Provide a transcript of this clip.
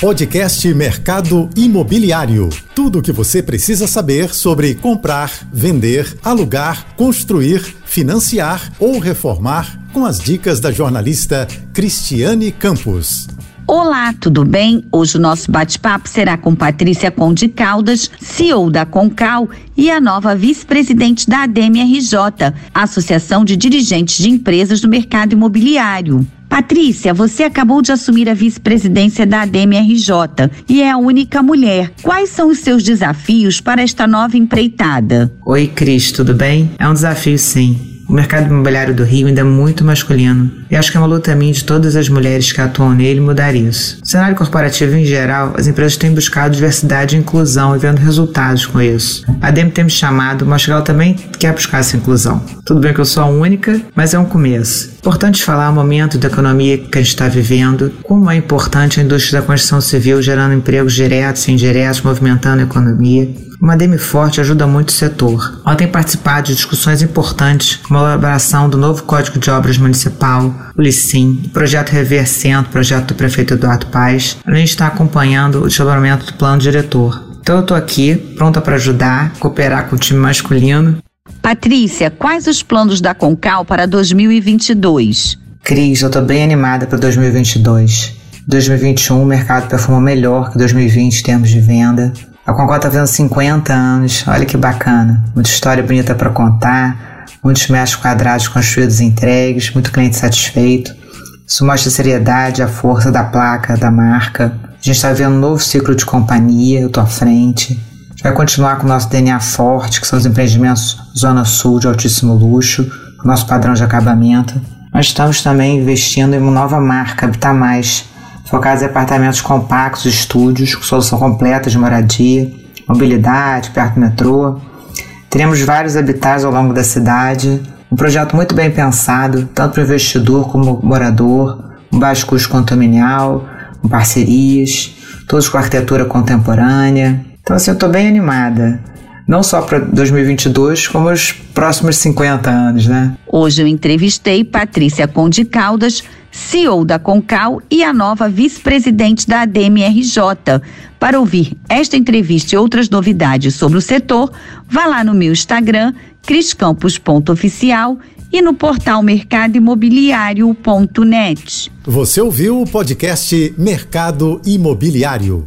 Podcast Mercado Imobiliário. Tudo o que você precisa saber sobre comprar, vender, alugar, construir, financiar ou reformar com as dicas da jornalista Cristiane Campos. Olá, tudo bem? Hoje o nosso bate-papo será com Patrícia Conde Caldas, CEO da Concal e a nova vice-presidente da ADMRJ, Associação de Dirigentes de Empresas do Mercado Imobiliário. Patrícia, você acabou de assumir a vice-presidência da ADMRJ e é a única mulher. Quais são os seus desafios para esta nova empreitada? Oi, Cris, tudo bem? É um desafio, sim. O mercado imobiliário do Rio ainda é muito masculino e acho que é uma luta minha de todas as mulheres que atuam nele mudar isso. No cenário corporativo em geral, as empresas têm buscado diversidade e inclusão e vendo resultados com isso. A DEM tem me chamado, mas ela também quer buscar essa inclusão. Tudo bem que eu sou a única, mas é um começo. Importante falar o momento da economia que a gente está vivendo, como é importante a indústria da construção civil gerando empregos diretos e indiretos, movimentando a economia, uma DEME forte ajuda muito o setor. Ela tem participado de discussões importantes, como a elaboração do novo Código de Obras Municipal, o LICIM, o projeto Rever Centro, projeto do prefeito Eduardo Paes, além de estar acompanhando o desdobramento do plano diretor. Então eu estou aqui, pronta para ajudar, cooperar com o time masculino. Patrícia, quais os planos da Concal para 2022? Cris, eu estou bem animada para 2022. 2021 o mercado performou melhor que 2020 em termos de venda. A Concorde está fazendo 50 anos, olha que bacana. Muita história bonita para contar, muitos metros quadrados construídos e entregues, muito cliente satisfeito. Isso mostra a seriedade, a força da placa, da marca. A gente está vendo um novo ciclo de companhia, eu estou à frente. Vai continuar com o nosso DNA forte, que são os empreendimentos Zona Sul de altíssimo luxo, o nosso padrão de acabamento. Nós estamos também investindo em uma nova marca, Habitar Mais, focados em apartamentos compactos, estúdios, com solução completa de moradia, mobilidade, perto do metrô. Teremos vários habitats ao longo da cidade, um projeto muito bem pensado, tanto para o investidor como o morador, um baixo custo condominial, parcerias, todos com arquitetura contemporânea. Então, assim, eu estou bem animada não só para 2022, como os próximos 50 anos, né? Hoje eu entrevistei Patrícia Conde Caldas, CEO da Concal e a nova vice-presidente da ADMRJ. Para ouvir esta entrevista e outras novidades sobre o setor, vá lá no meu Instagram, criscampos.oficial e no portal mercadoimobiliário.net. Você ouviu o podcast Mercado Imobiliário.